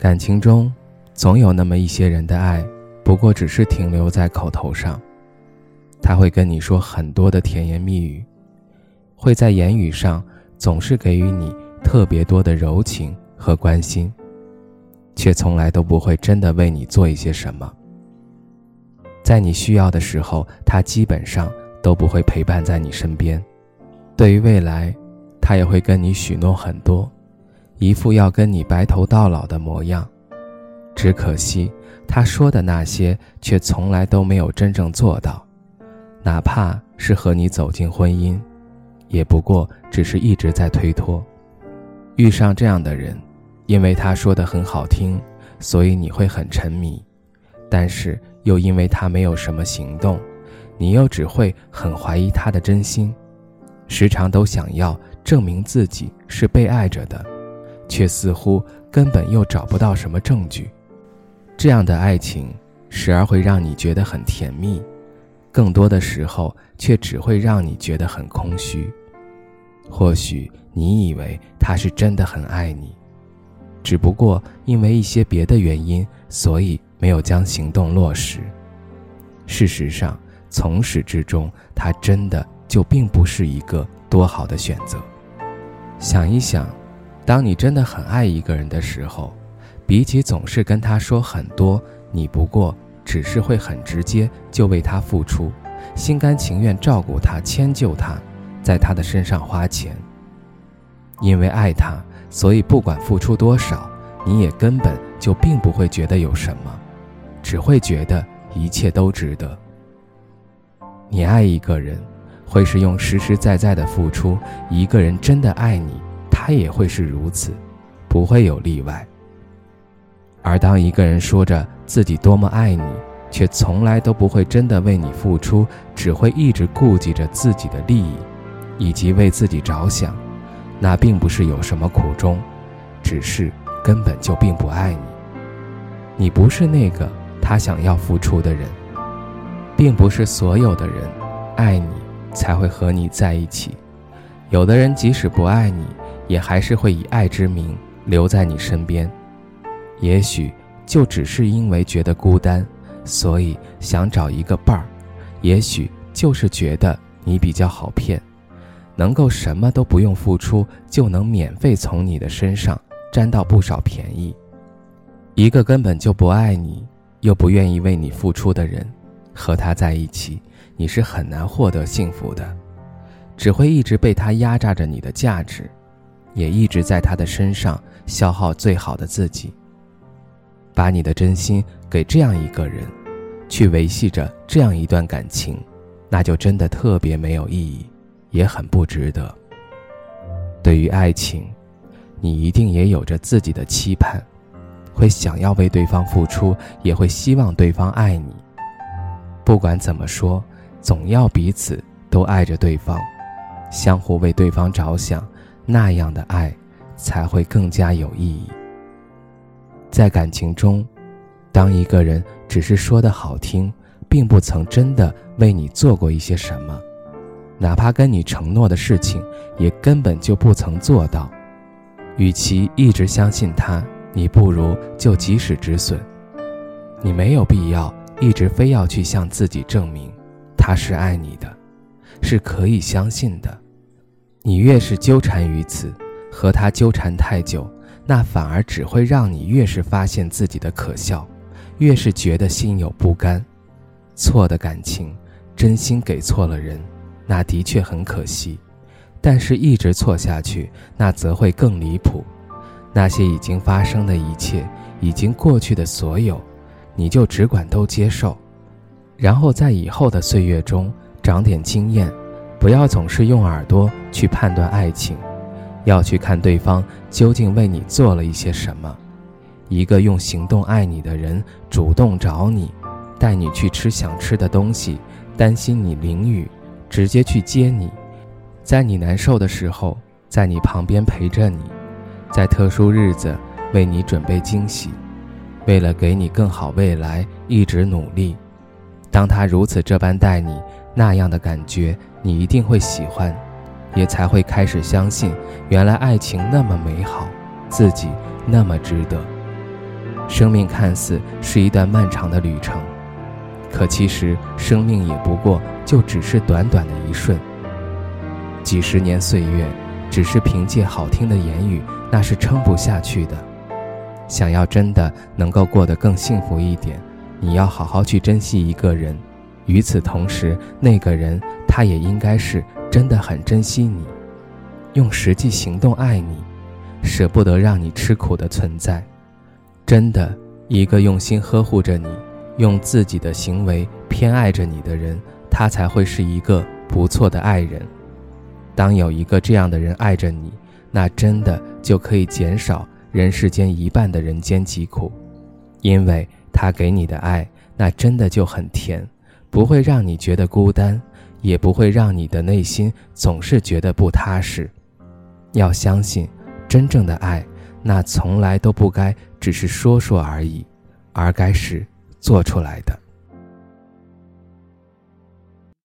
感情中，总有那么一些人的爱，不过只是停留在口头上。他会跟你说很多的甜言蜜语，会在言语上总是给予你特别多的柔情和关心，却从来都不会真的为你做一些什么。在你需要的时候，他基本上都不会陪伴在你身边。对于未来，他也会跟你许诺很多。一副要跟你白头到老的模样，只可惜他说的那些却从来都没有真正做到，哪怕是和你走进婚姻，也不过只是一直在推脱。遇上这样的人，因为他说的很好听，所以你会很沉迷，但是又因为他没有什么行动，你又只会很怀疑他的真心，时常都想要证明自己是被爱着的。却似乎根本又找不到什么证据，这样的爱情时而会让你觉得很甜蜜，更多的时候却只会让你觉得很空虚。或许你以为他是真的很爱你，只不过因为一些别的原因，所以没有将行动落实。事实上，从始至终，他真的就并不是一个多好的选择。想一想。当你真的很爱一个人的时候，比起总是跟他说很多，你不过只是会很直接就为他付出，心甘情愿照顾他、迁就他，在他的身上花钱。因为爱他，所以不管付出多少，你也根本就并不会觉得有什么，只会觉得一切都值得。你爱一个人，会是用实实在在的付出；一个人真的爱你。他也会是如此，不会有例外。而当一个人说着自己多么爱你，却从来都不会真的为你付出，只会一直顾及着自己的利益，以及为自己着想，那并不是有什么苦衷，只是根本就并不爱你。你不是那个他想要付出的人，并不是所有的人爱你才会和你在一起，有的人即使不爱你。也还是会以爱之名留在你身边，也许就只是因为觉得孤单，所以想找一个伴儿；也许就是觉得你比较好骗，能够什么都不用付出就能免费从你的身上占到不少便宜。一个根本就不爱你，又不愿意为你付出的人，和他在一起，你是很难获得幸福的，只会一直被他压榨着你的价值。也一直在他的身上消耗最好的自己。把你的真心给这样一个人，去维系着这样一段感情，那就真的特别没有意义，也很不值得。对于爱情，你一定也有着自己的期盼，会想要为对方付出，也会希望对方爱你。不管怎么说，总要彼此都爱着对方，相互为对方着想。那样的爱，才会更加有意义。在感情中，当一个人只是说的好听，并不曾真的为你做过一些什么，哪怕跟你承诺的事情，也根本就不曾做到。与其一直相信他，你不如就及时止损。你没有必要一直非要去向自己证明，他是爱你的，是可以相信的。你越是纠缠于此，和他纠缠太久，那反而只会让你越是发现自己的可笑，越是觉得心有不甘。错的感情，真心给错了人，那的确很可惜；但是一直错下去，那则会更离谱。那些已经发生的一切，已经过去的所有，你就只管都接受，然后在以后的岁月中长点经验。不要总是用耳朵去判断爱情，要去看对方究竟为你做了一些什么。一个用行动爱你的人，主动找你，带你去吃想吃的东西，担心你淋雨，直接去接你，在你难受的时候，在你旁边陪着你，在特殊日子为你准备惊喜，为了给你更好未来一直努力。当他如此这般待你，那样的感觉你一定会喜欢，也才会开始相信，原来爱情那么美好，自己那么值得。生命看似是一段漫长的旅程，可其实生命也不过就只是短短的一瞬。几十年岁月，只是凭借好听的言语，那是撑不下去的。想要真的能够过得更幸福一点，你要好好去珍惜一个人。与此同时，那个人他也应该是真的很珍惜你，用实际行动爱你，舍不得让你吃苦的存在。真的，一个用心呵护着你，用自己的行为偏爱着你的人，他才会是一个不错的爱人。当有一个这样的人爱着你，那真的就可以减少人世间一半的人间疾苦，因为他给你的爱，那真的就很甜，不会让你觉得孤单，也不会让你的内心总是觉得不踏实。要相信，真正的爱。那从来都不该只是说说而已，而该是做出来的。